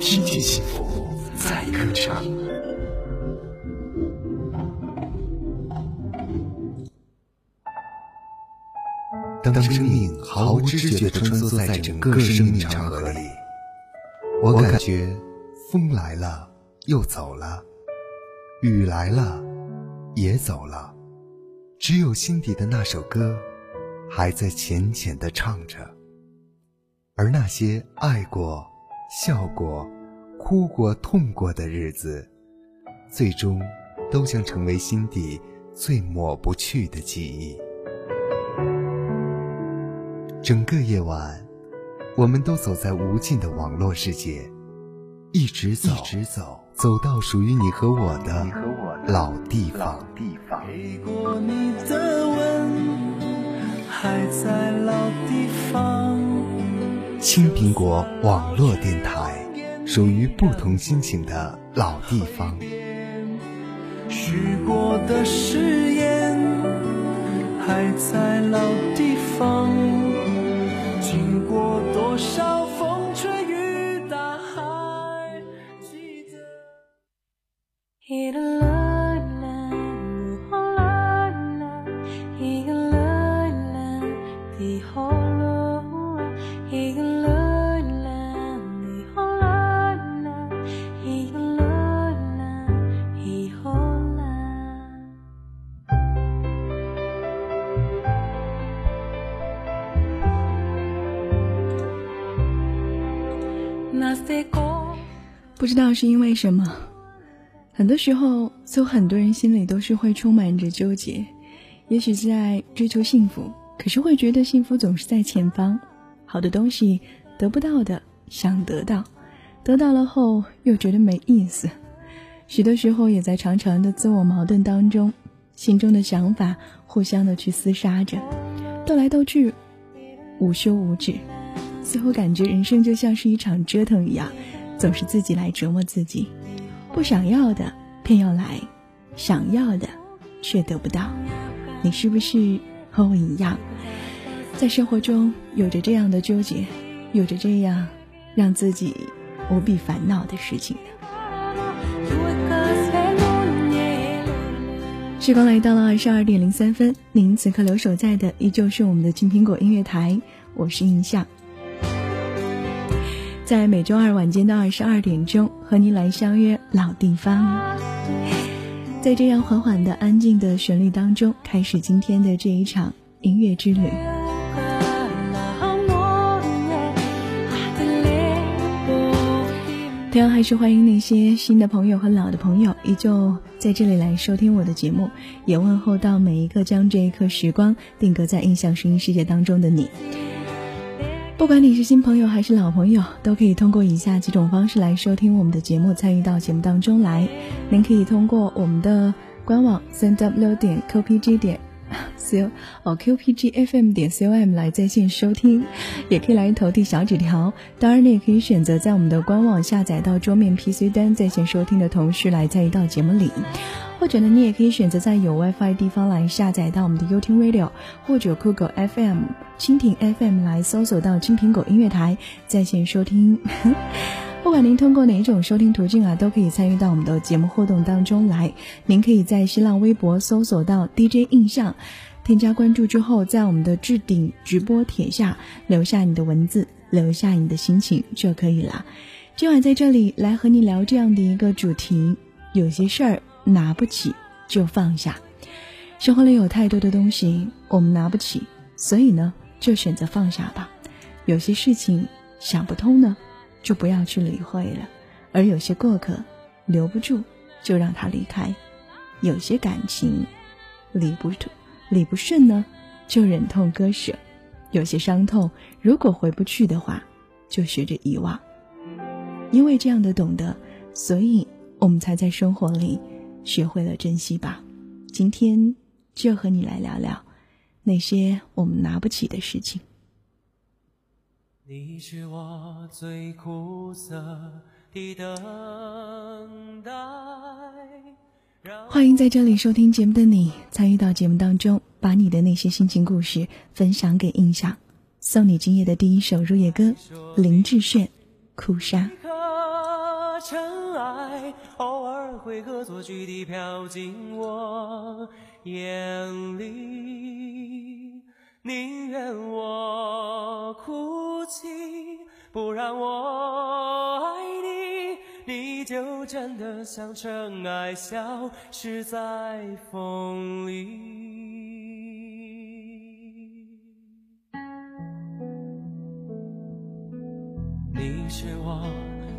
听见幸福在歌唱。当生命毫无知觉地穿梭在整个生命长河里，我感觉风来了又走了，雨来了也走了，只有心底的那首歌还在浅浅地唱着。而那些爱过、笑过、哭过、痛过的日子，最终都将成为心底最抹不去的记忆。整个夜晚，我们都走在无尽的网络世界，一直走，一直走，走到属于你和我的老地方。给过你的吻，还在老地方。青苹果网络电台，属于不同心情的老地方。许过的誓言，还在老地方。经过多少风吹雨打，还记得。不知道是因为什么，很多时候，有很多人心里都是会充满着纠结。也许在追求幸福，可是会觉得幸福总是在前方，好的东西得不到的想得到，得到了后又觉得没意思。许多时候也在长长的自我矛盾当中，心中的想法互相的去厮杀着，斗来斗去，无休无止。似乎感觉人生就像是一场折腾一样，总是自己来折磨自己，不想要的偏要来，想要的却得不到。你是不是和我一样，在生活中有着这样的纠结，有着这样让自己无比烦恼的事情呢？时光来到了二十二点零三分，您此刻留守在的依旧是我们的金苹果音乐台，我是印象。在每周二晚间的二十二点钟，和您来相约老地方。在这样缓缓的、安静的旋律当中，开始今天的这一场音乐之旅。同样，还是欢迎那些新的朋友和老的朋友，依旧在这里来收听我的节目，也问候到每一个将这一刻时光定格在印象声音世界当中的你。不管你是新朋友还是老朋友，都可以通过以下几种方式来收听我们的节目，参与到节目当中来。您可以通过我们的官网三 w 点 qpg 点 co 哦 qpgfm 点 com 来在线收听，也可以来投递小纸条。当然，你也可以选择在我们的官网下载到桌面 PC 端在线收听的同时来参与到节目里。或者呢，你也可以选择在有 WiFi 地方来下载到我们的 YouTube Radio 或者酷狗 FM、蜻蜓 FM 来搜索到青苹果音乐台在线收听。不管您通过哪一种收听途径啊，都可以参与到我们的节目互动当中来。您可以在新浪微博搜索到 DJ 印象，添加关注之后，在我们的置顶直播帖下留下你的文字，留下你的心情就可以了。今晚在这里来和你聊这样的一个主题，有些事儿。拿不起就放下，生活里有太多的东西我们拿不起，所以呢，就选择放下吧。有些事情想不通呢，就不要去理会了；而有些过客留不住，就让他离开；有些感情理不理不顺呢，就忍痛割舍；有些伤痛如果回不去的话，就学着遗忘。因为这样的懂得，所以我们才在生活里。学会了珍惜吧，今天就和你来聊聊那些我们拿不起的事情。你是我最苦涩的等待。欢迎在这里收听节目的你，参与到节目当中，把你的那些心情故事分享给印象，送你今夜的第一首入夜歌，林志炫《哭砂》。会和作剧地飘进我眼里。宁愿我哭泣，不让我爱你，你就真的像尘埃，消失在风里。你是我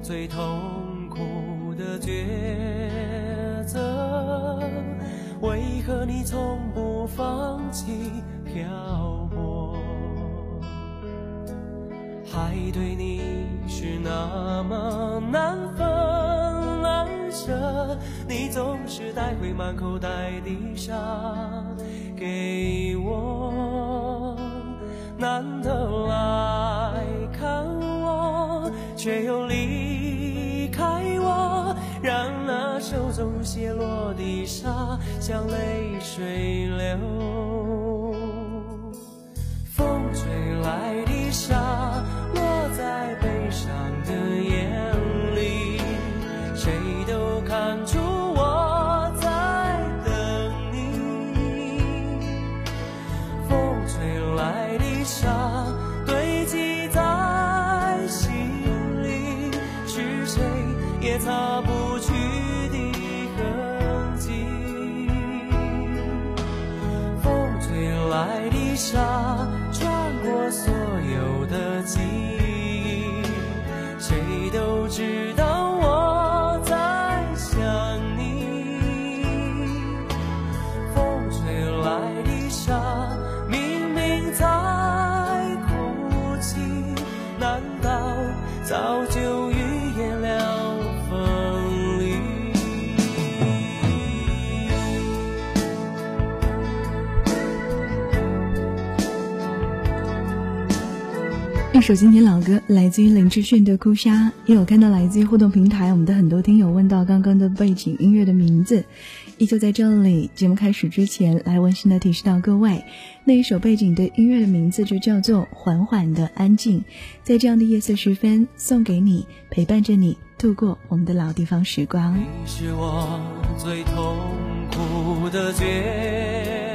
最痛苦的抉择，为何你从不放弃漂泊？海对你是那么难分难舍，你总是带回满口袋的沙给我，难得来看我。却又离像泪水流。风吹来首经典老歌，来自于林志炫的《哭砂》。也有看到来自于互动平台，我们的很多听友问到刚刚的背景音乐的名字。依旧在这里，节目开始之前，来温馨的提示到各位，那一首背景的音乐的名字就叫做《缓缓的安静》。在这样的夜色时分，送给你，陪伴着你度过我们的老地方时光。你是我最痛苦的抉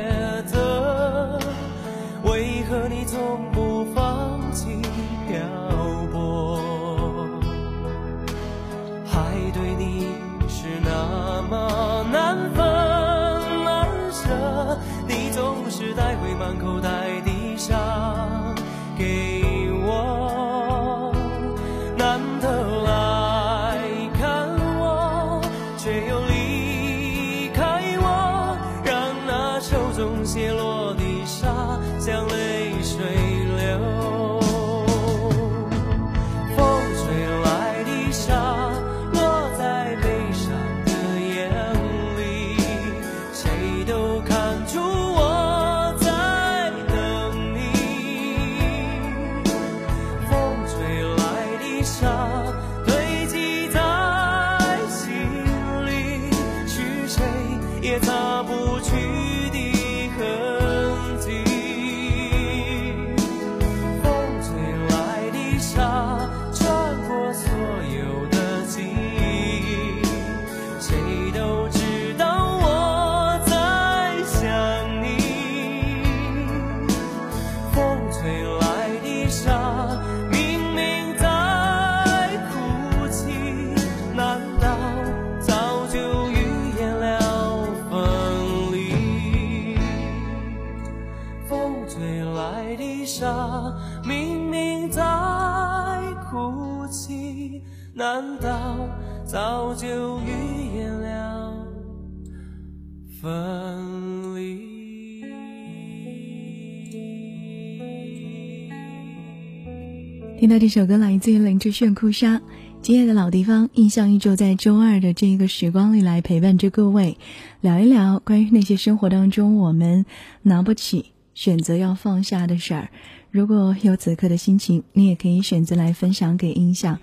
听到这首歌来自于林志炫《哭砂》，今夜的老地方，印象依旧在周二的这一个时光里来陪伴着各位，聊一聊关于那些生活当中我们拿不起、选择要放下的事儿。如果有此刻的心情，你也可以选择来分享给印象，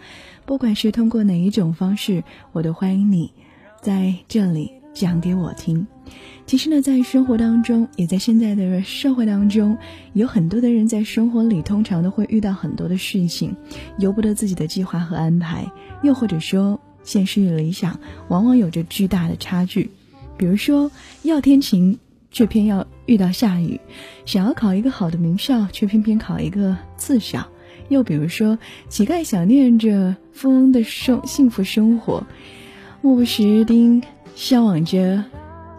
不管是通过哪一种方式，我都欢迎你在这里讲给我听。其实呢，在生活当中，也在现在的社会当中，有很多的人在生活里，通常都会遇到很多的事情，由不得自己的计划和安排，又或者说现实与理想往往有着巨大的差距。比如说，要天晴却偏要遇到下雨；想要考一个好的名校，却偏偏考一个次校。又比如说，乞丐想念着富翁的生幸福生活，目不识丁，向往着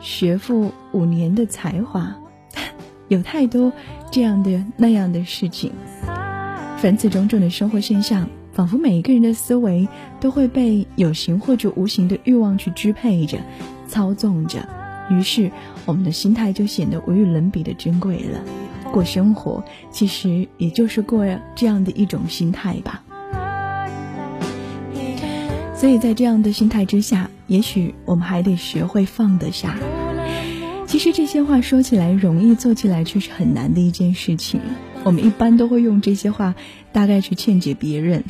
学富五年的才华。有太多这样的那样的事情，凡此种种的生活现象，仿佛每一个人的思维都会被有形或者无形的欲望去支配着、操纵着，于是我们的心态就显得无与伦比的珍贵了。过生活，其实也就是过这样的一种心态吧。所以在这样的心态之下，也许我们还得学会放得下。其实这些话说起来容易，做起来却是很难的一件事情。我们一般都会用这些话，大概去劝解别人。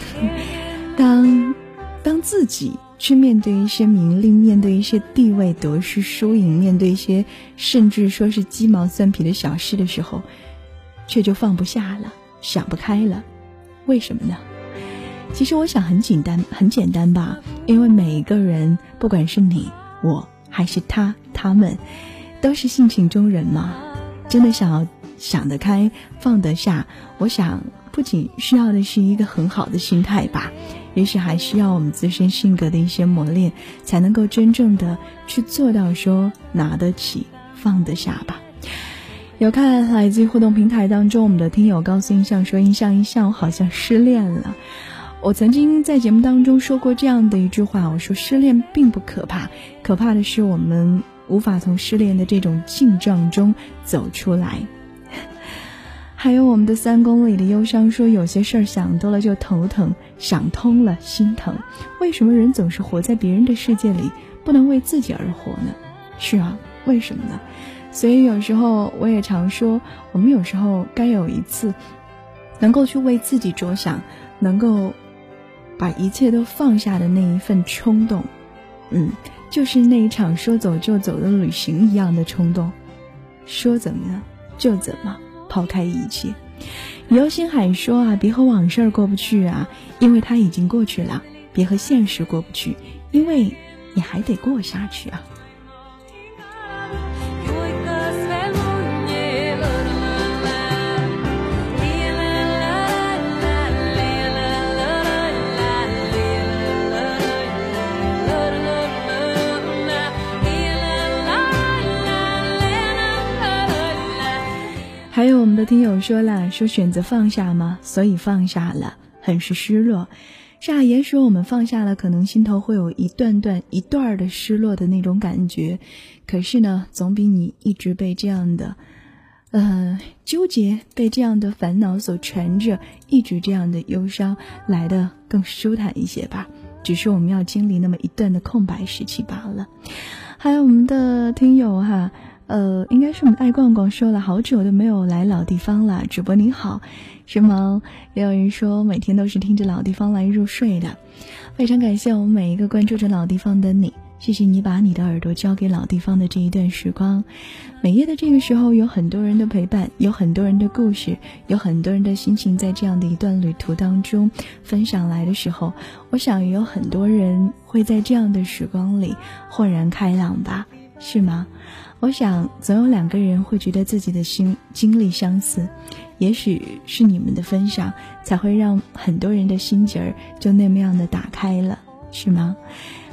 当当自己去面对一些名利，面对一些地位得失输赢，面对一些甚至说是鸡毛蒜皮的小事的时候。却就放不下了，想不开了，为什么呢？其实我想很简单，很简单吧。因为每一个人，不管是你、我还是他、他们，都是性情中人嘛。真的想要想得开、放得下，我想不仅需要的是一个很好的心态吧，也许还需要我们自身性格的一些磨练，才能够真正的去做到说拿得起、放得下吧。有看来自于互动平台当中，我们的听友告诉印象说：“印象印象，我好像失恋了。”我曾经在节目当中说过这样的一句话：“我说失恋并不可怕，可怕的是我们无法从失恋的这种境状中走出来。”还有我们的三公里的忧伤说：“有些事儿想多了就头疼，想通了心疼。为什么人总是活在别人的世界里，不能为自己而活呢？”是啊，为什么呢？所以有时候我也常说，我们有时候该有一次，能够去为自己着想，能够把一切都放下的那一份冲动，嗯，就是那一场说走就走的旅行一样的冲动，说怎么就怎么，抛开一切。游星海说啊，别和往事过不去啊，因为它已经过去了；别和现实过不去，因为你还得过下去啊。还有我们的听友说了，说选择放下吗？所以放下了，很是失落。是啊，也许我们放下了，可能心头会有一段段、一段的失落的那种感觉。可是呢，总比你一直被这样的，呃，纠结，被这样的烦恼所缠着，一直这样的忧伤来的更舒坦一些吧。只是我们要经历那么一段的空白时期罢了。还有我们的听友哈。呃，应该是我们爱逛逛说了好久都没有来老地方了。主播你好，是吗？也有人说每天都是听着老地方来入睡的，非常感谢我们每一个关注着老地方的你，谢谢你把你的耳朵交给老地方的这一段时光。每夜的这个时候，有很多人的陪伴，有很多人的故事，有很多人的心情，在这样的一段旅途当中分享来的时候，我想也有很多人会在这样的时光里豁然开朗吧，是吗？我想，总有两个人会觉得自己的心经历相似，也许是你们的分享，才会让很多人的心结儿就那么样的打开了，是吗？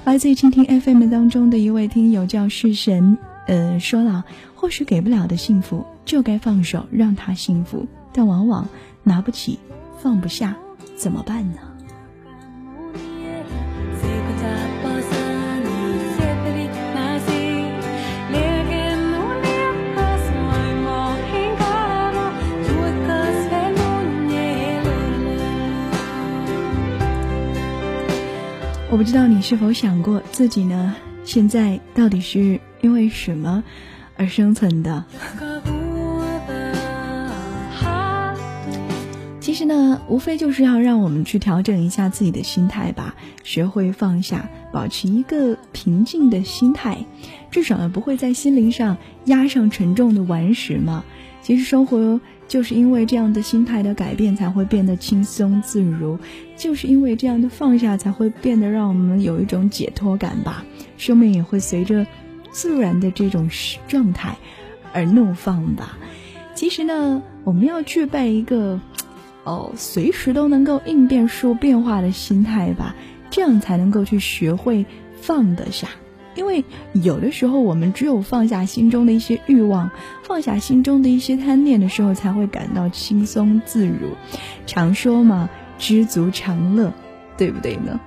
来自于蜻蜓 FM 当中的一位听友叫世神，呃，说了，或许给不了的幸福，就该放手让他幸福，但往往拿不起，放不下，怎么办呢？我不知道你是否想过自己呢？现在到底是因为什么而生存的？其实呢，无非就是要让我们去调整一下自己的心态吧，学会放下，保持一个平静的心态，至少呢不会在心灵上压上沉重的顽石嘛。其实生活就是因为这样的心态的改变，才会变得轻松自如；就是因为这样的放下，才会变得让我们有一种解脱感吧。生命也会随着自然的这种状态而怒放吧。其实呢，我们要具备一个哦，随时都能够应变受变化的心态吧，这样才能够去学会放得下。因为有的时候，我们只有放下心中的一些欲望，放下心中的一些贪念的时候，才会感到轻松自如。常说嘛，知足常乐，对不对呢？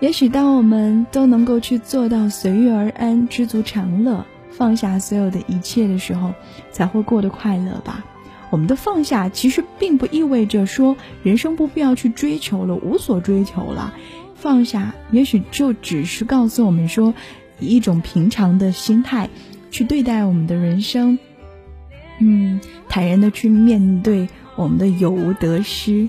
也许当我们都能够去做到随遇而安、知足常乐，放下所有的一切的时候，才会过得快乐吧。我们的放下其实并不意味着说人生不必要去追求了，无所追求了。放下，也许就只是告诉我们说，以一种平常的心态去对待我们的人生，嗯，坦然的去面对我们的有无得失，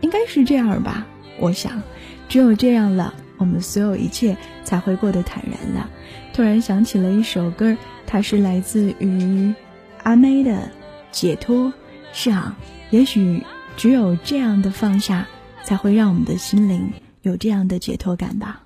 应该是这样吧。我想，只有这样了，我们所有一切才会过得坦然了。突然想起了一首歌，它是来自于阿妹的《解脱》。是啊，也许只有这样的放下，才会让我们的心灵。有这样的解脱感吧。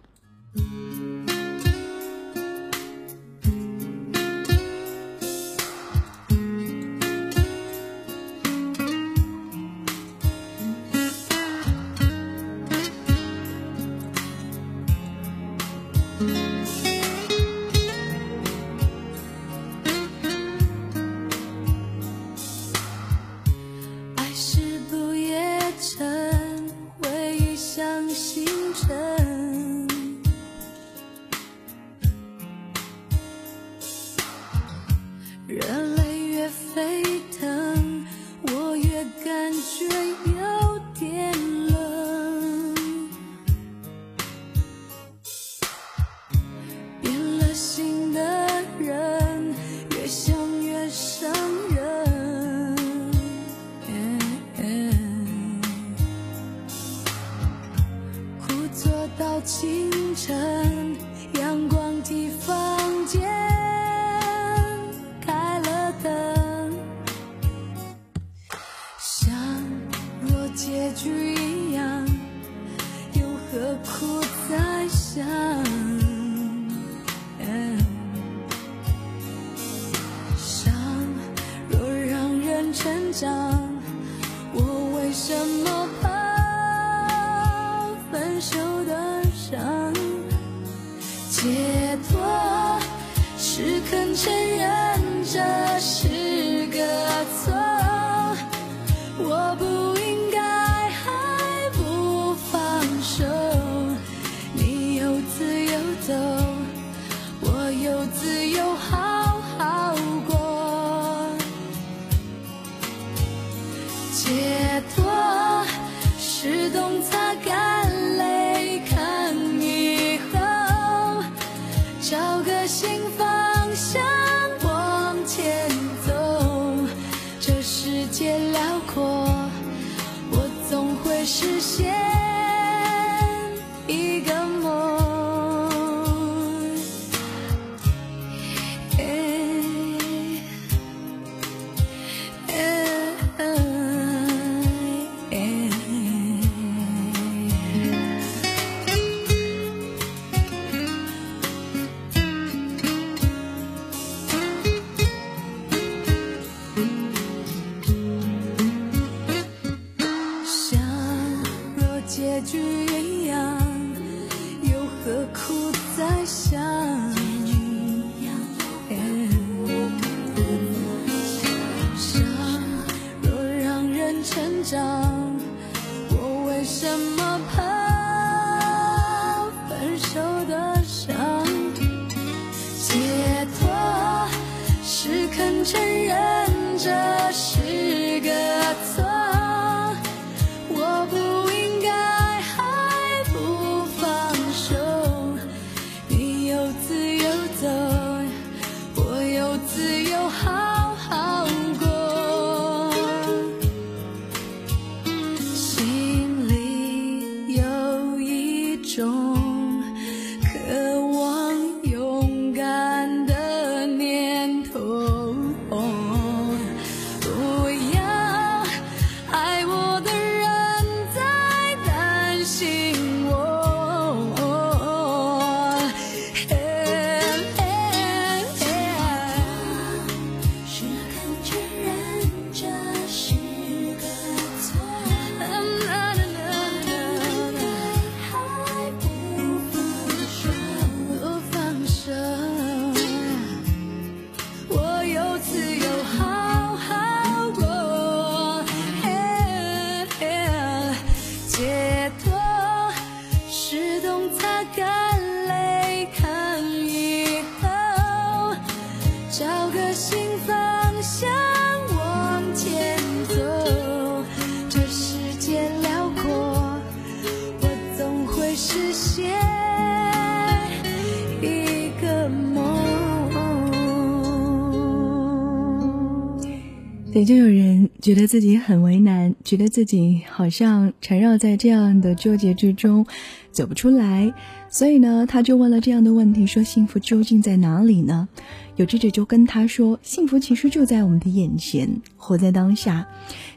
也就有人觉得自己很为难，觉得自己好像缠绕在这样的纠结之中，走不出来。所以呢，他就问了这样的问题：说幸福究竟在哪里呢？有智者就跟他说：幸福其实就在我们的眼前，活在当下。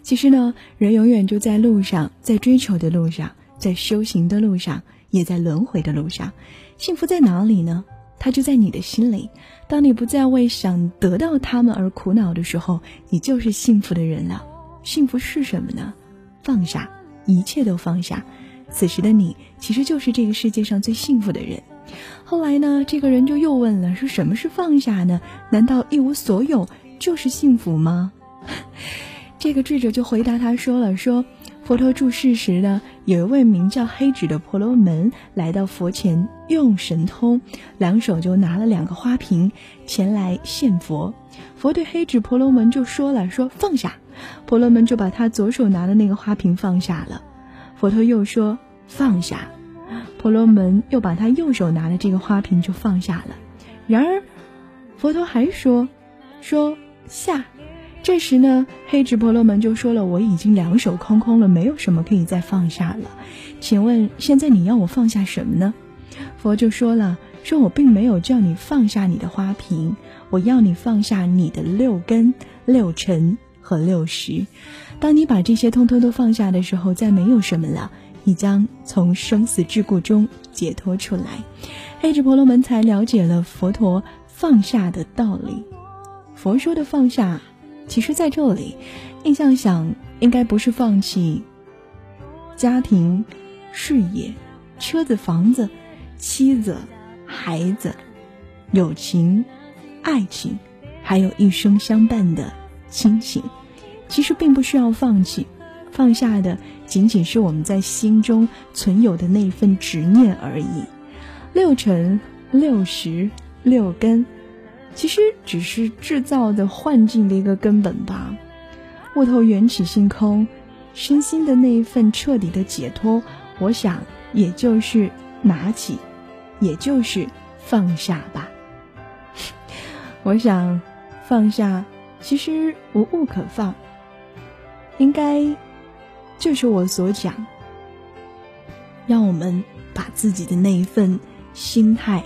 其实呢，人永远就在路上，在追求的路上，在修行的路上，也在轮回的路上。幸福在哪里呢？它就在你的心里。当你不再为想得到他们而苦恼的时候，你就是幸福的人了。幸福是什么呢？放下，一切都放下。此时的你，其实就是这个世界上最幸福的人。后来呢，这个人就又问了：说什么是放下呢？难道一无所有就是幸福吗？这个智者就回答他说了：说。佛陀住世时呢，有一位名叫黑指的婆罗门来到佛前，用神通，两手就拿了两个花瓶前来献佛。佛对黑指婆罗门就说了：“说放下。”婆罗门就把他左手拿的那个花瓶放下了。佛陀又说：“放下。”婆罗门又把他右手拿的这个花瓶就放下了。然而，佛陀还说：“说下。”这时呢，黑指婆罗门就说了：“我已经两手空空了，没有什么可以再放下了。请问现在你要我放下什么呢？”佛就说了：“说我并没有叫你放下你的花瓶，我要你放下你的六根、六尘和六识。当你把这些通通都放下的时候，再没有什么了，你将从生死桎梏中解脱出来。”黑指婆罗门才了解了佛陀放下的道理。佛说的放下。其实，在这里，印象想应该不是放弃家庭、事业、车子、房子、妻子、孩子、友情、爱情，还有一生相伴的亲情。其实并不需要放弃，放下的仅仅是我们在心中存有的那份执念而已。六尘、六识、六根。其实只是制造的幻境的一个根本吧。悟透缘起性空，身心的那一份彻底的解脱，我想也就是拿起，也就是放下吧。我想放下，其实无物可放，应该就是我所讲，让我们把自己的那一份心态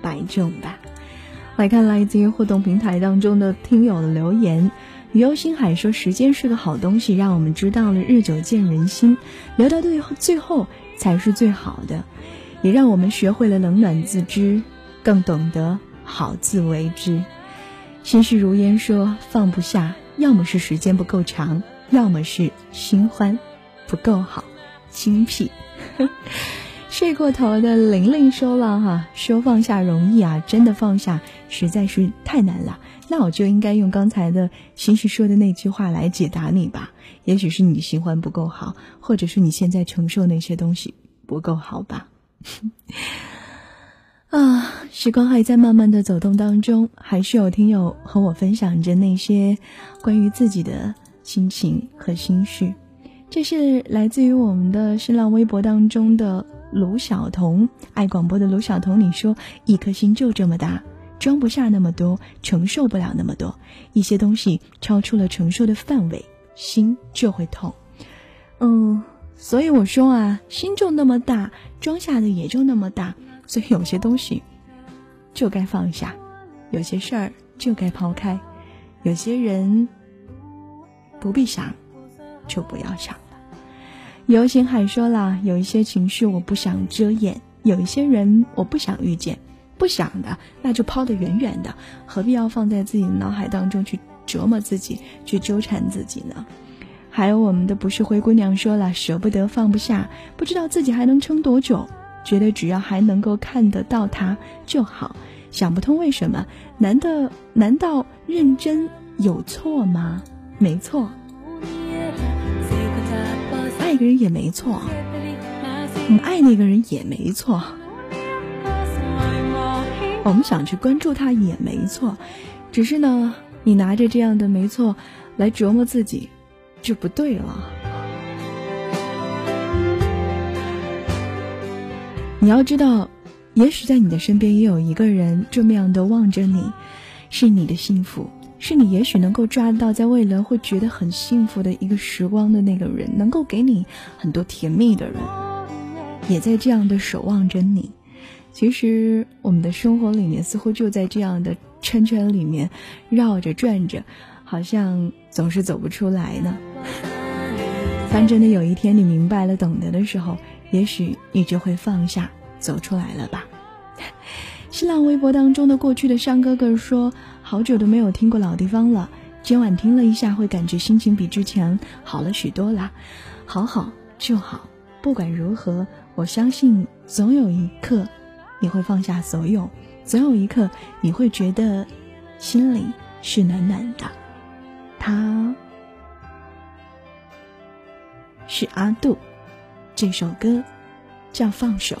摆正吧。来看来自于互动平台当中的听友的留言，雨游星海说：“时间是个好东西，让我们知道了日久见人心，留到最后最后才是最好的，也让我们学会了冷暖自知，更懂得好自为之。”心事如烟说：“放不下，要么是时间不够长，要么是新欢不够好，精辟。”睡过头的玲玲说了哈，说放下容易啊，真的放下实在是太难了。那我就应该用刚才的心事说的那句话来解答你吧。也许是你新欢不够好，或者是你现在承受那些东西不够好吧。啊，时光还在慢慢的走动当中，还是有听友和我分享着那些关于自己的心情和心事。这是来自于我们的新浪微博当中的。卢晓彤，爱广播的卢晓彤，你说一颗心就这么大，装不下那么多，承受不了那么多，一些东西超出了承受的范围，心就会痛。嗯，所以我说啊，心就那么大，装下的也就那么大，所以有些东西就该放下，有些事儿就该抛开，有些人不必想，就不要想。游行海说了，有一些情绪我不想遮掩，有一些人我不想遇见，不想的那就抛得远远的，何必要放在自己的脑海当中去折磨自己，去纠缠自己呢？还有我们的不是灰姑娘说了，舍不得放不下，不知道自己还能撑多久，觉得只要还能够看得到他就好，想不通为什么？难道难道认真有错吗？没错。爱一个人也没错，你爱那个人也没错，我们想去关注他也没错，只是呢，你拿着这样的没错来折磨自己，就不对了。你要知道，也许在你的身边也有一个人这么样的望着你，是你的幸福，是你也许能够抓得到在未来会觉得很幸福的一个时光的那个人，能够给你很多甜蜜的人，也在这样的守望着你。其实我们的生活里面似乎就在这样的圈圈里面绕着转着，好像总是走不出来呢。当真的有一天你明白了、懂得的时候，也许你就会放下，走出来了吧。新浪微博当中的过去的山哥哥说：“好久都没有听过老地方了，今晚听了一下，会感觉心情比之前好了许多啦。好好就好，不管如何，我相信总有一刻。”你会放下所有，总有一刻你会觉得心里是暖暖的。他是阿杜，这首歌叫《放手》。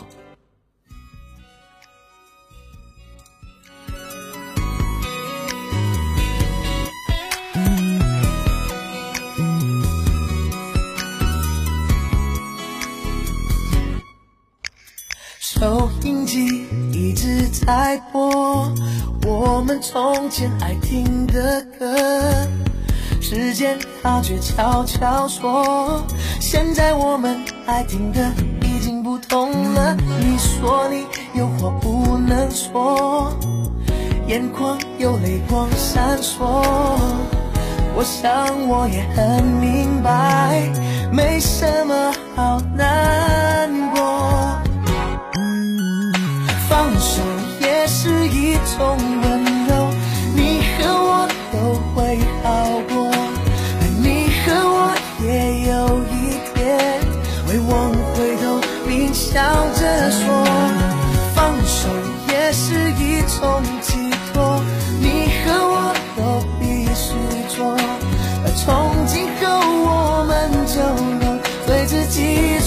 直在播我们从前爱听的歌，时间它却悄悄说，现在我们爱听的已经不同了。你说你有话不能说，眼眶有泪光闪烁，我想我也很明白，没什么好难过。放手是一种温柔，你和我都会好过，而你和我也有一天会往回头并笑着说，放手也是一种寄托，你和我都必须做，从今后我们就能对自己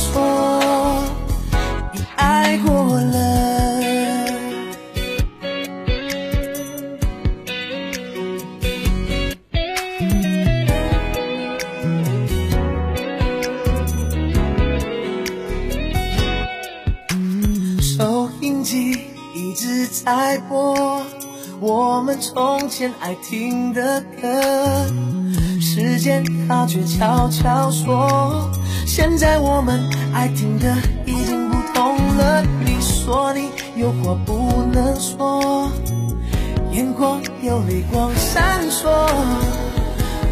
爱过我们从前爱听的歌，时间它却悄悄说，现在我们爱听的已经不同了。你说你有话不能说，眼眶有泪光闪烁，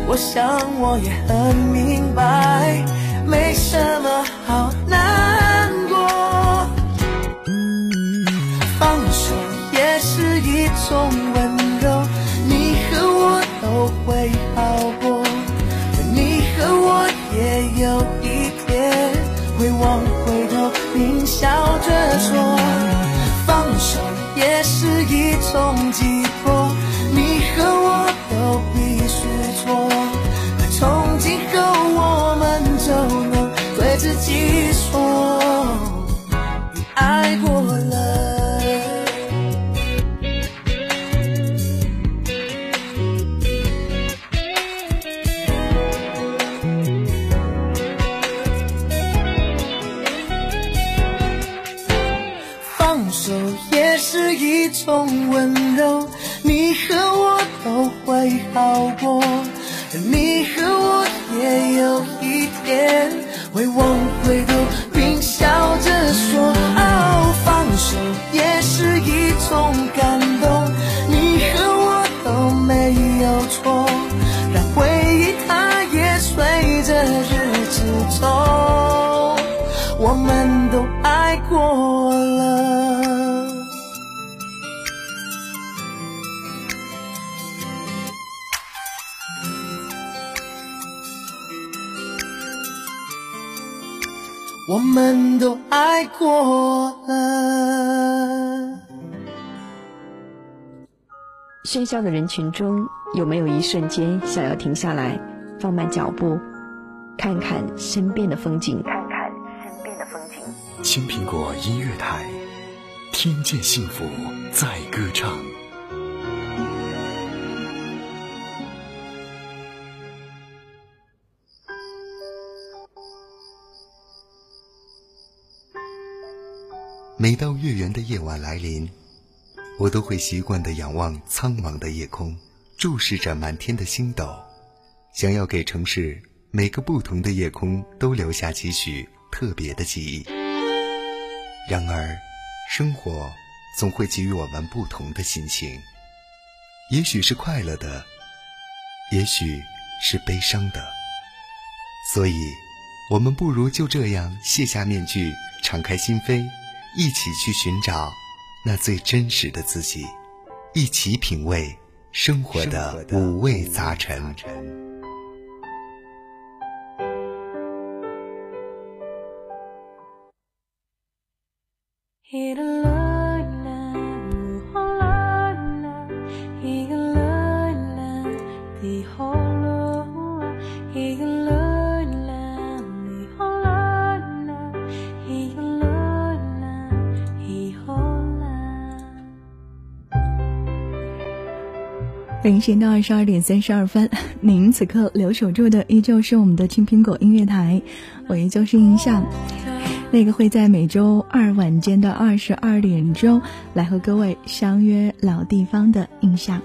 我想我也很明白，没什么好难是一种温柔，你和我都会好过，你和我也有一天会往回头并笑着说，放手也是一种寄托，你和我我们都爱过了。喧嚣的人群中，有没有一瞬间想要停下来，放慢脚步，看看身边的风景？看看身边的风景。青苹果音乐台，听见幸福在歌唱。每到月圆的夜晚来临，我都会习惯地仰望苍茫的夜空，注视着满天的星斗，想要给城市每个不同的夜空都留下几许特别的记忆。然而，生活总会给予我们不同的心情，也许是快乐的，也许是悲伤的。所以，我们不如就这样卸下面具，敞开心扉。一起去寻找那最真实的自己，一起品味生活的五味杂陈。时间到二十二点三十二分，您此刻留守住的依旧是我们的青苹果音乐台，我依旧是印象，那个会在每周二晚间的二十二点钟来和各位相约老地方的印象。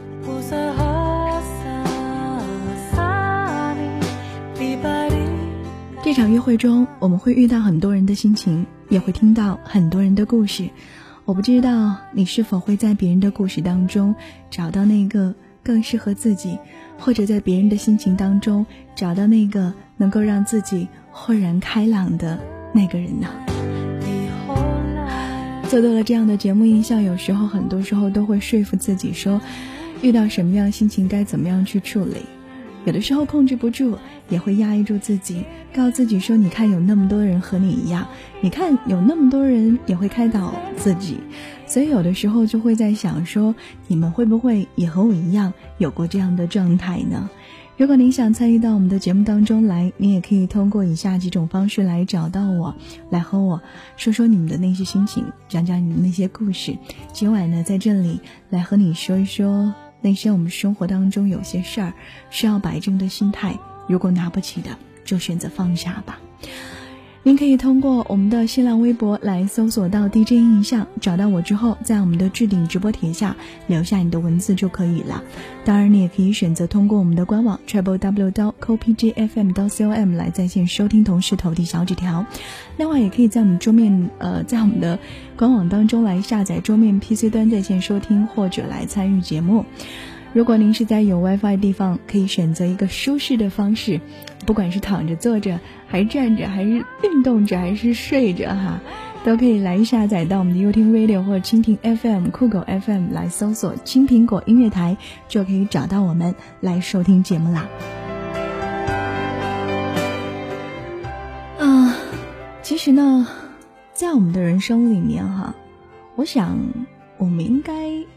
这场约会中，我们会遇到很多人的心情，也会听到很多人的故事。我不知道你是否会在别人的故事当中找到那个。更适合自己，或者在别人的心情当中找到那个能够让自己豁然开朗的那个人呢？做多了这样的节目音效，有时候很多时候都会说服自己说，遇到什么样心情该怎么样去处理。有的时候控制不住，也会压抑住自己，告诉自己说：“你看，有那么多人和你一样，你看有那么多人也会开导自己。”所以有的时候就会在想说，你们会不会也和我一样有过这样的状态呢？如果您想参与到我们的节目当中来，你也可以通过以下几种方式来找到我，来和我说说你们的那些心情，讲讲你们那些故事。今晚呢，在这里来和你说一说。那些我们生活当中有些事儿需要摆正的心态，如果拿不起的，就选择放下吧。您可以通过我们的新浪微博来搜索到 DJ 印象，找到我之后，在我们的置顶直播帖下留下你的文字就可以了。当然，你也可以选择通过我们的官网 travel w 到 co p g f m 到 c o m 来在线收听，同时投递小纸条。另外，也可以在我们桌面呃，在我们的官网当中来下载桌面 PC 端在线收听，或者来参与节目。如果您是在有 WiFi 的地方，可以选择一个舒适的方式，不管是躺着、坐着，还是站着，还是运动着，还是睡着，哈，都可以来下载到我们的 YouTube Radio 或者蜻蜓 FM、酷狗 FM 来搜索“青苹果音乐台”，就可以找到我们来收听节目啦。啊，其实呢，在我们的人生里面，哈，我想我们应该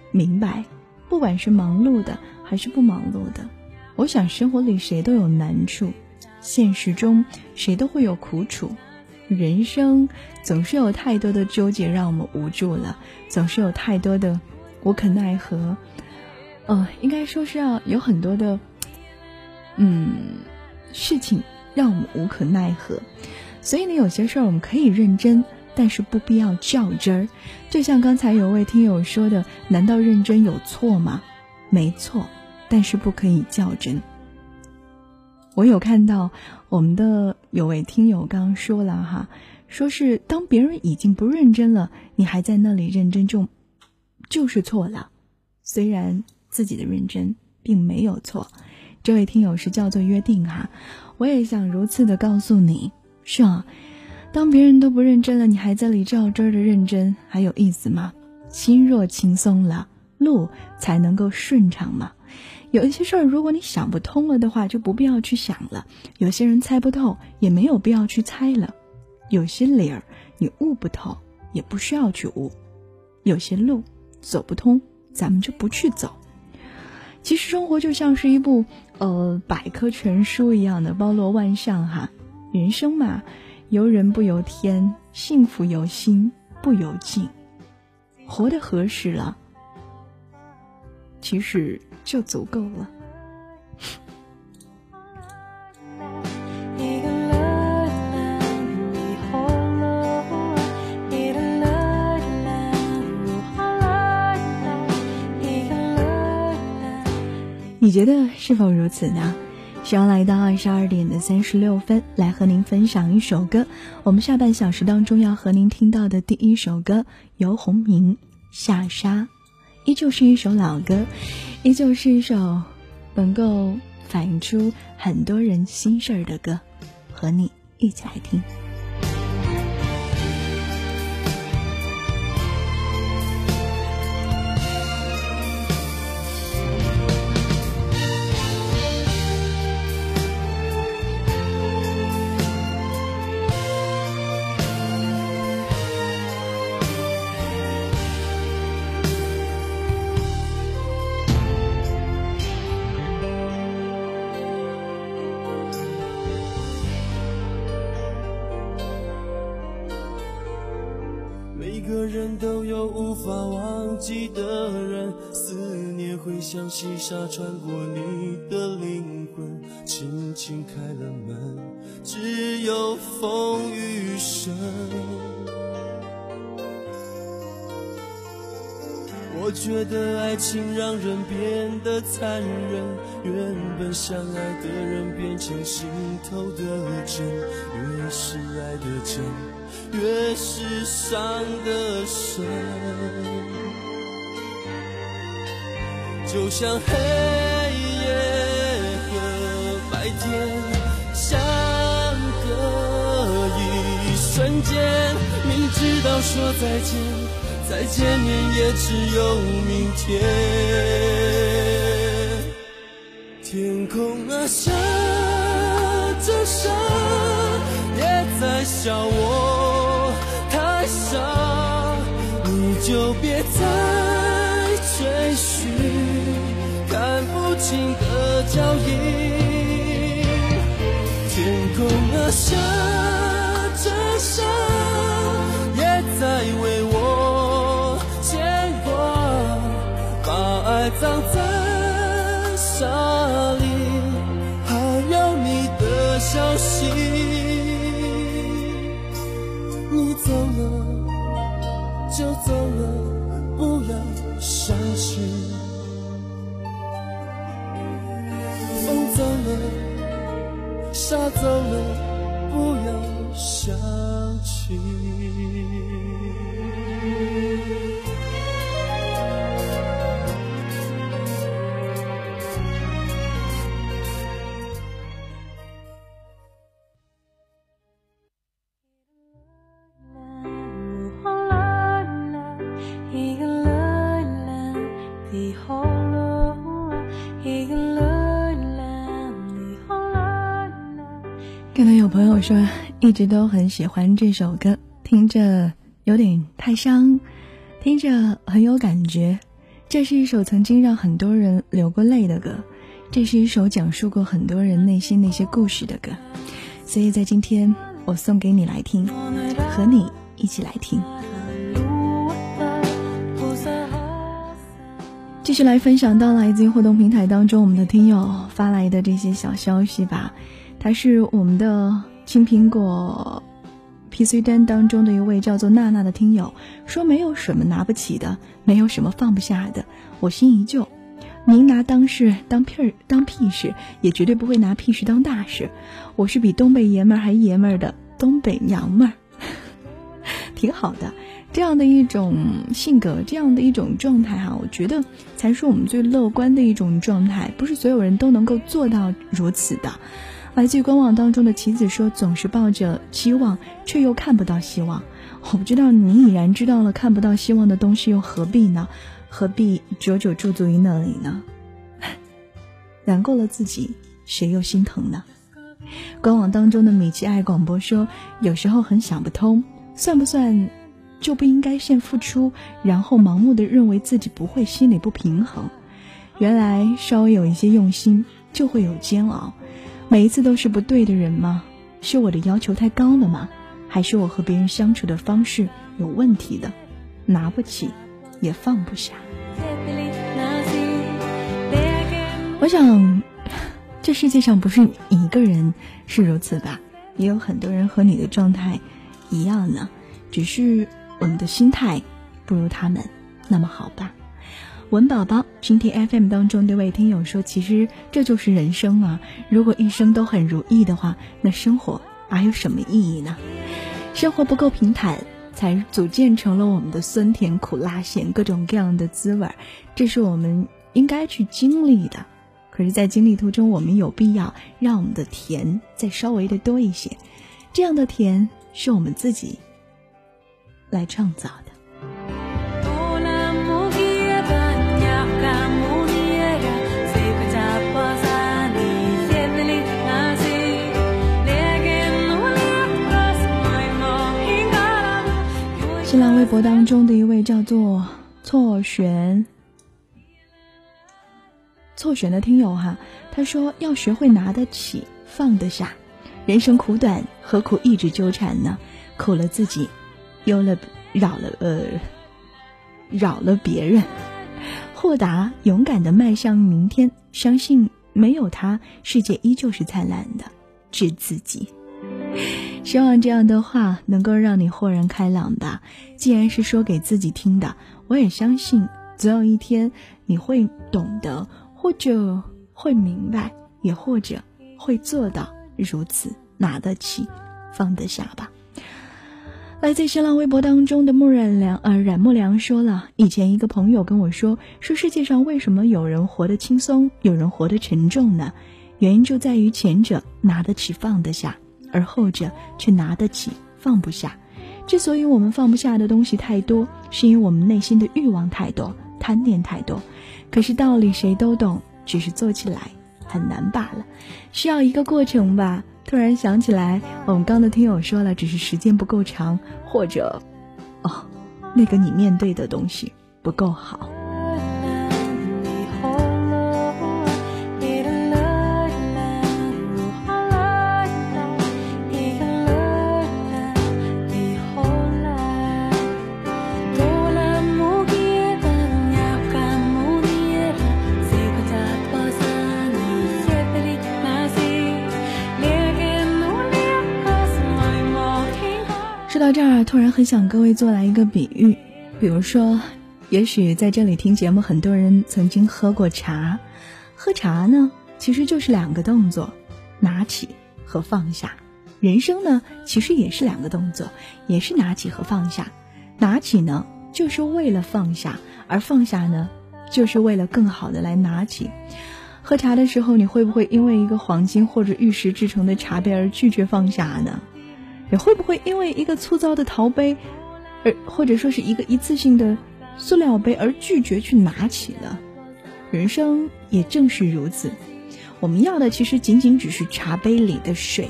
明白。不管是忙碌的还是不忙碌的，我想生活里谁都有难处，现实中谁都会有苦楚，人生总是有太多的纠结让我们无助了，总是有太多的无可奈何，呃，应该说是要有很多的，嗯，事情让我们无可奈何，所以呢，有些事儿我们可以认真。但是不必要较真儿，就像刚才有位听友说的，难道认真有错吗？没错，但是不可以较真。我有看到我们的有位听友刚刚说了哈，说是当别人已经不认真了，你还在那里认真就就是错了。虽然自己的认真并没有错，这位听友是叫做约定哈，我也想如此的告诉你，是啊。当别人都不认真了，你还在里较真儿的认真，还有意思吗？心若轻松了，路才能够顺畅嘛。有一些事儿，如果你想不通了的话，就不必要去想了。有些人猜不透，也没有必要去猜了。有些理儿你悟不透，也不需要去悟。有些路走不通，咱们就不去走。其实生活就像是一部呃百科全书一样的，包罗万象哈。人生嘛。由人不由天幸福由心不由境。活得合适了其实就足够了。你觉得是否如此呢？希望来到二十二点的三十六分，来和您分享一首歌。我们下半小时当中要和您听到的第一首歌，由鸿明《下沙》，依旧是一首老歌，依旧是一首能够反映出很多人心事儿的歌，和你一起来听。像细沙穿过你的灵魂，轻轻开了门，只有风雨声。我觉得爱情让人变得残忍，原本相爱的人变成心头的针，越是爱的真，越是伤的深。就像黑夜和白天相隔一瞬间，明知道说再见，再见面也只有明天。天空啊，下着沙，也在笑我太傻，你就别再心的脚印，天空啊走了，不要想起。一直都很喜欢这首歌，听着有点太伤，听着很有感觉。这是一首曾经让很多人流过泪的歌，这是一首讲述过很多人内心那些故事的歌。所以在今天，我送给你来听，和你一起来听。继续来分享到来自于互动平台当中我们的听友发来的这些小消息吧。他是我们的青苹果 PC 端当中的一位叫做娜娜的听友，说没有什么拿不起的，没有什么放不下的。我心依旧，您拿当事当屁儿当屁事，也绝对不会拿屁事当大事。我是比东北爷们儿还爷们儿的东北娘们儿，挺好的。这样的一种性格，这样的一种状态哈，我觉得才是我们最乐观的一种状态。不是所有人都能够做到如此的。来自于官网当中的棋子说：“总是抱着期望，却又看不到希望。我不知道你已然知道了看不到希望的东西，又何必呢？何必久久驻足于那里呢？难过了自己，谁又心疼呢？”官网当中的米奇爱广播说：“有时候很想不通，算不算就不应该先付出，然后盲目的认为自己不会心里不平衡？原来稍微有一些用心，就会有煎熬。”每一次都是不对的人吗？是我的要求太高了吗？还是我和别人相处的方式有问题的？拿不起，也放不下。我想，这世界上不是你一个人是如此吧？也有很多人和你的状态一样呢，只是我们的心态不如他们。那么好吧。文宝宝，今天 FM 当中这位听友说，其实这就是人生啊！如果一生都很如意的话，那生活还有什么意义呢？生活不够平坦，才组建成了我们的酸甜苦辣咸各种各样的滋味，这是我们应该去经历的。可是，在经历途中，我们有必要让我们的甜再稍微的多一些，这样的甜是我们自己来创造的。新浪微博当中的一位叫做错旋错旋的听友哈，他说要学会拿得起放得下，人生苦短，何苦一直纠缠呢？苦了自己，忧了扰了呃扰了别人，豁达勇敢的迈向明天，相信没有他，世界依旧是灿烂的。治自己。希望这样的话能够让你豁然开朗吧。既然是说给自己听的，我也相信总有一天你会懂得，或者会明白，也或者会做到如此拿得起，放得下吧。来自新浪微博当中的木染良，呃，冉木良说了，以前一个朋友跟我说，说世界上为什么有人活得轻松，有人活得沉重呢？原因就在于前者拿得起，放得下。而后者却拿得起放不下，之所以我们放不下的东西太多，是因为我们内心的欲望太多，贪念太多。可是道理谁都懂，只是做起来很难罢了，需要一个过程吧。突然想起来，我们刚的听友说了，只是时间不够长，或者，哦，那个你面对的东西不够好。说到这儿，突然很想各位做来一个比喻，比如说，也许在这里听节目，很多人曾经喝过茶。喝茶呢，其实就是两个动作，拿起和放下。人生呢，其实也是两个动作，也是拿起和放下。拿起呢，就是为了放下；而放下呢，就是为了更好的来拿起。喝茶的时候，你会不会因为一个黄金或者玉石制成的茶杯而拒绝放下呢？也会不会因为一个粗糙的陶杯，而或者说是一个一次性的塑料杯而拒绝去拿起呢？人生也正是如此，我们要的其实仅仅只是茶杯里的水，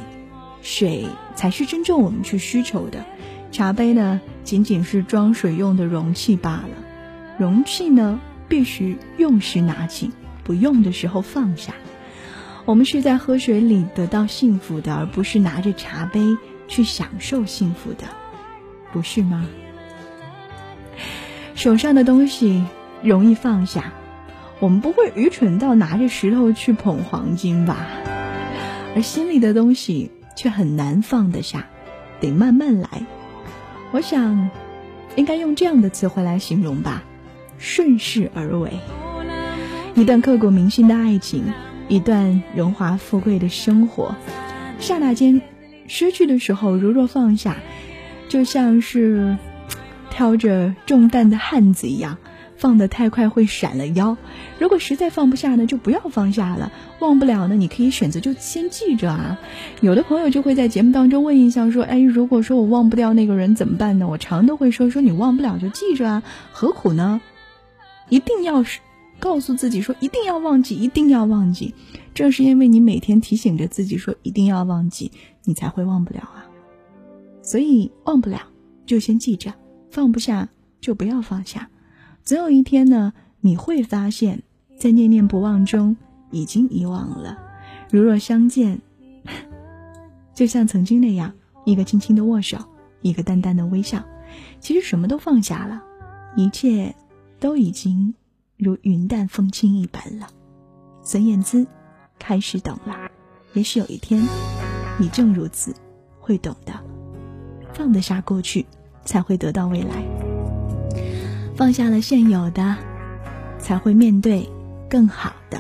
水才是真正我们去需求的，茶杯呢仅仅是装水用的容器罢了。容器呢必须用时拿起，不用的时候放下。我们是在喝水里得到幸福的，而不是拿着茶杯。去享受幸福的，不是吗？手上的东西容易放下，我们不会愚蠢到拿着石头去捧黄金吧？而心里的东西却很难放得下，得慢慢来。我想，应该用这样的词汇来形容吧：顺势而为。一段刻骨铭心的爱情，一段荣华富贵的生活，刹那间。失去的时候，如若放下，就像是挑着重担的汉子一样，放得太快会闪了腰。如果实在放不下呢，就不要放下了。忘不了呢，你可以选择就先记着啊。有的朋友就会在节目当中问一下说：“哎，如果说我忘不掉那个人怎么办呢？”我常都会说：“说你忘不了就记着啊，何苦呢？一定要是告诉自己说一定要忘记，一定要忘记。正是因为你每天提醒着自己说一定要忘记。”你才会忘不了啊，所以忘不了就先记着，放不下就不要放下。总有一天呢，你会发现，在念念不忘中已经遗忘了。如若相见，就像曾经那样，一个轻轻的握手，一个淡淡的微笑，其实什么都放下了，一切都已经如云淡风轻一般了。孙燕姿开始懂了，也许有一天。你正如此，会懂的。放得下过去，才会得到未来。放下了现有的，才会面对更好的。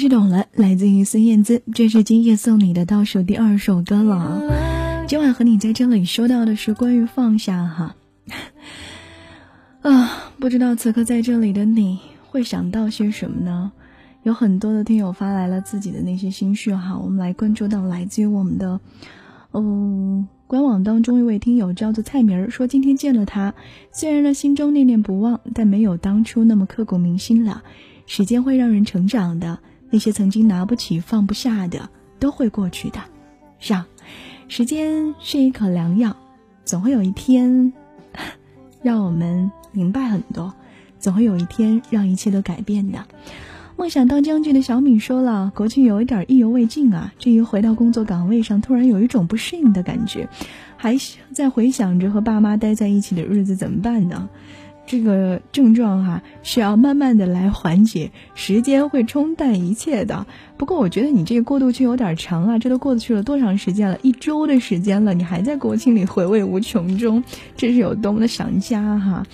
是懂了，来自于孙燕姿，这是今夜送你的倒数第二首歌了。今晚和你在这里说到的是关于放下哈，啊，不知道此刻在这里的你会想到些什么呢？有很多的听友发来了自己的那些心绪哈，我们来关注到来自于我们的，嗯，官网当中一位听友叫做蔡明儿说，今天见了他，虽然呢心中念念不忘，但没有当初那么刻骨铭心了。时间会让人成长的，那些曾经拿不起放不下的，都会过去的。是啊，时间是一口良药，总会有一天，让我们明白很多，总会有一天让一切都改变的。梦想当将军的小敏说了，国庆有一点意犹未尽啊。至于回到工作岗位上，突然有一种不适应的感觉，还在回想着和爸妈待在一起的日子怎么办呢？这个症状哈，需要慢慢的来缓解，时间会冲淡一切的。不过我觉得你这个过渡期有点长啊，这都过去了多长时间了？一周的时间了，你还在国庆里回味无穷中，这是有多么的想家哈？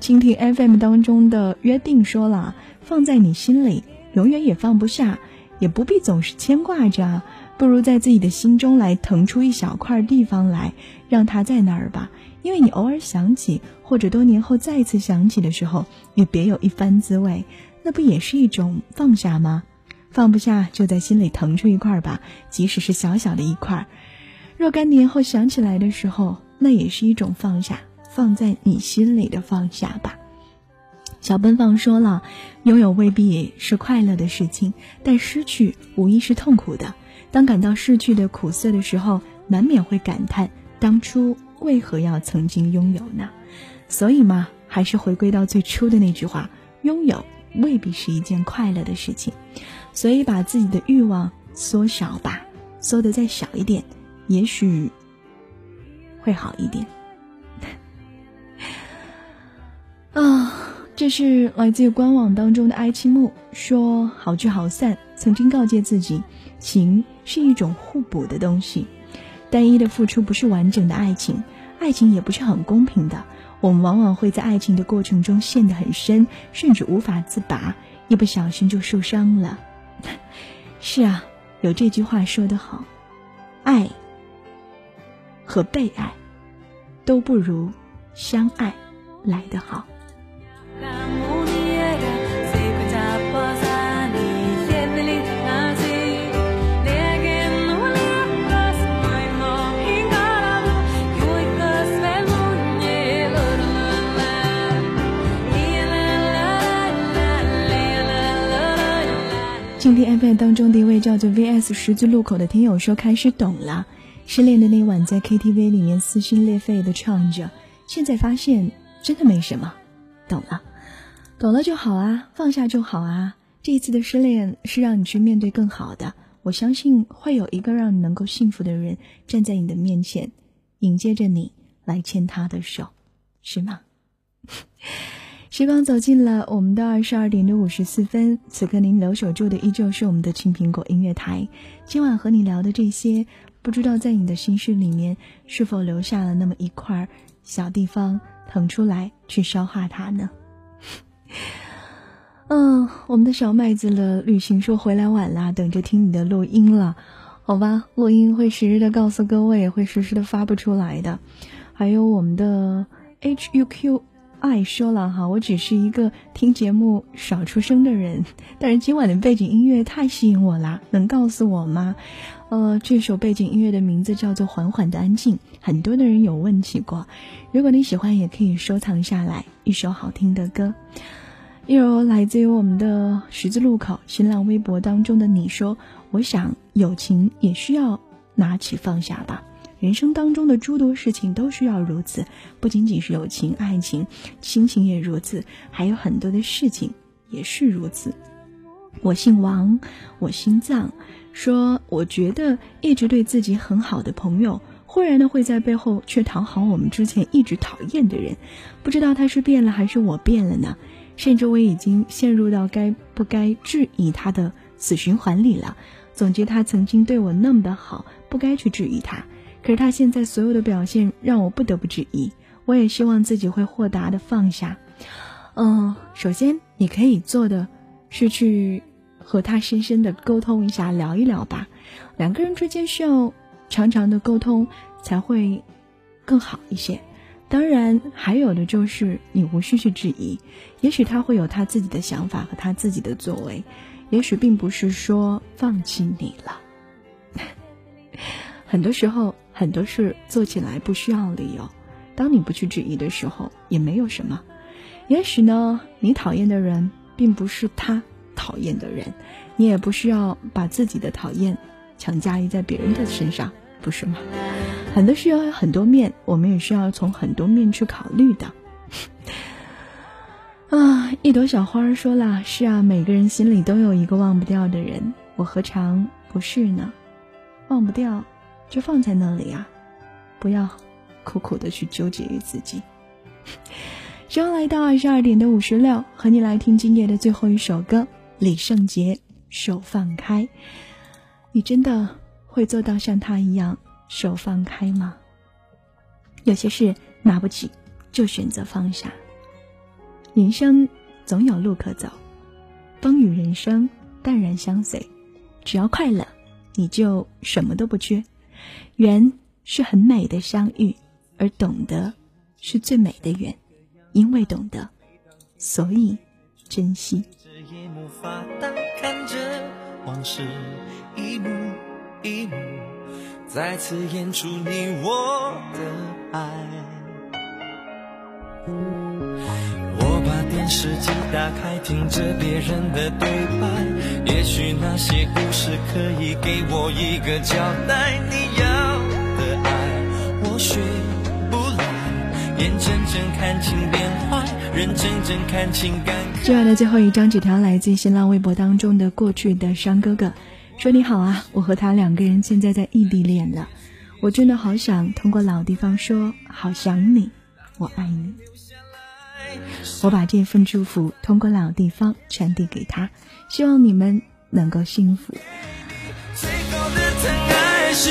蜻蜓 FM 当中的约定说了，放在你心里。永远也放不下，也不必总是牵挂着，不如在自己的心中来腾出一小块地方来，让它在那儿吧。因为你偶尔想起，或者多年后再次想起的时候，也别有一番滋味。那不也是一种放下吗？放不下，就在心里腾出一块吧，即使是小小的一块。若干年后想起来的时候，那也是一种放下，放在你心里的放下吧。小奔放说了，拥有未必是快乐的事情，但失去无疑是痛苦的。当感到失去的苦涩的时候，难免会感叹当初为何要曾经拥有呢？所以嘛，还是回归到最初的那句话：拥有未必是一件快乐的事情。所以把自己的欲望缩小吧，缩得再小一点，也许会好一点。啊。这是来自于官网当中的爱青木说：“好聚好散。”曾经告诫自己，情是一种互补的东西，单一的付出不是完整的爱情，爱情也不是很公平的。我们往往会在爱情的过程中陷得很深，甚至无法自拔，一不小心就受伤了。是啊，有这句话说得好，爱和被爱都不如相爱来得好。今天 FM 当中的一位叫做 VS 十字路口的听友说：“开始懂了，失恋的那晚在 KTV 里面撕心裂肺的唱着，现在发现真的没什么，懂了，懂了就好啊，放下就好啊。这一次的失恋是让你去面对更好的，我相信会有一个让你能够幸福的人站在你的面前，迎接着你来牵他的手，是吗？”时光走进了我们的二十二点的五十四分，此刻您留守住的依旧是我们的青苹果音乐台。今晚和你聊的这些，不知道在你的心事里面是否留下了那么一块小地方，腾出来去消化它呢？嗯，我们的小麦子的旅行说回来晚了，等着听你的录音了，好吧？录音会实时的告诉各位，会实时的发布出来的。还有我们的 H U Q。爱说了哈，我只是一个听节目少出声的人，但是今晚的背景音乐太吸引我啦，能告诉我吗？呃，这首背景音乐的名字叫做《缓缓的安静》，很多的人有问起过，如果你喜欢，也可以收藏下来，一首好听的歌。一首来自于我们的十字路口新浪微博当中的你说，我想友情也需要拿起放下吧。人生当中的诸多事情都需要如此，不仅仅是友情、爱情，亲情也如此，还有很多的事情也是如此。我姓王，我心脏说，我觉得一直对自己很好的朋友，忽然的会在背后却讨好我们之前一直讨厌的人，不知道他是变了还是我变了呢？甚至我已经陷入到该不该质疑他的死循环里了。总结他曾经对我那么的好，不该去质疑他。可是他现在所有的表现让我不得不质疑。我也希望自己会豁达的放下。嗯，首先你可以做的是去和他深深的沟通一下，聊一聊吧。两个人之间需要常常的沟通才会更好一些。当然，还有的就是你无需去质疑，也许他会有他自己的想法和他自己的作为，也许并不是说放弃你了。很多时候。很多事做起来不需要理由，当你不去质疑的时候，也没有什么。也许呢，你讨厌的人并不是他讨厌的人，你也不需要把自己的讨厌强加于在别人的身上，不是吗？很多事要有很多面，我们也需要从很多面去考虑的。啊，一朵小花说了：“是啊，每个人心里都有一个忘不掉的人，我何尝不是呢？忘不掉，就放在那里啊，不要苦苦的去纠结于自己。”时间来到二十二点的五十六，和你来听今夜的最后一首歌，李圣杰《手放开》。你真的会做到像他一样手放开吗？有些事拿不起，就选择放下。人生总有路可走，风雨人生淡然相随，只要快乐，你就什么都不缺。缘是很美的相遇，而懂得是最美的缘。因为懂得，所以珍惜。再次演出你我的爱。我把电视机打开，听着别人的对白，也许那些故事可以给我一个交代。你要爱，我学不来，眼睁睁看情变坏，人真正看情感。今晚的最后一张纸条来自新浪微博当中的过去的伤哥哥，说你好啊，我和他两个人现在在异地恋了，我真的好想通过老地方说好想你，我爱你。我把这份祝福通过老地方传递给他，希望你们能够幸福。最后的疼爱是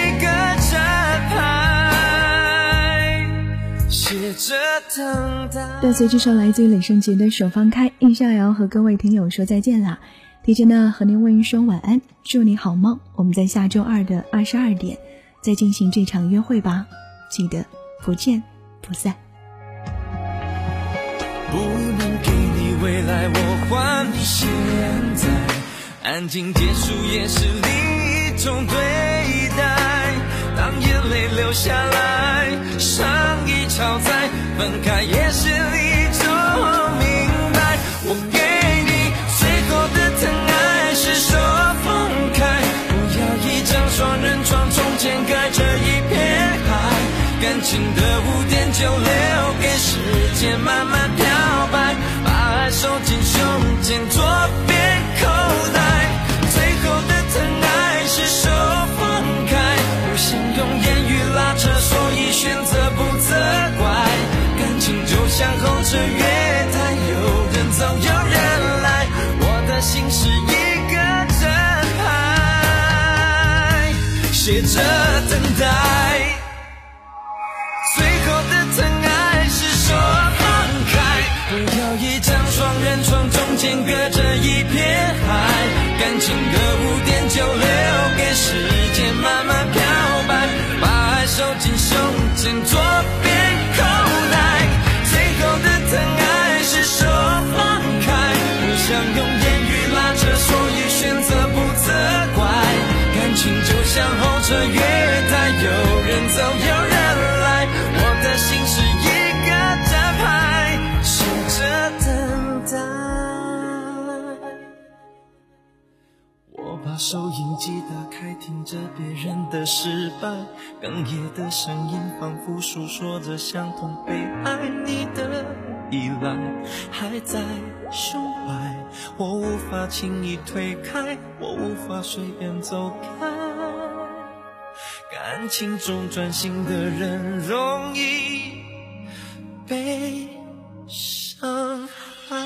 伴随这首来自于李圣杰的《手放开》，应逍遥和各位听友说再见啦！提前呢和您问一声晚安，祝你好梦。我们在下周二的二十二点再进行这场约会吧，记得不见不散。不能给你未来，我还你现在。安静结束也是另一种对留下来，伤已超载，分开也是一种明白。我给你最后的疼爱是手放开，不要一张双人床，中间隔着一片海。感情的污点就留给时间慢慢漂白。把爱。收进胸前左像候车月台，有人走有人来，我的心是一个站牌，写着等待。最后的疼爱是说放开，不要一张双人床，中间隔着一片海，感情的污点就留给时间慢慢漂白，把爱收进胸前左边像候车月台，有人走有人收音机打开，听着别人的失败，哽咽的声音仿佛诉说着相同悲哀你的依赖还在胸怀，我无法轻易推开，我无法随便走开。感情中专心的人容易被伤害。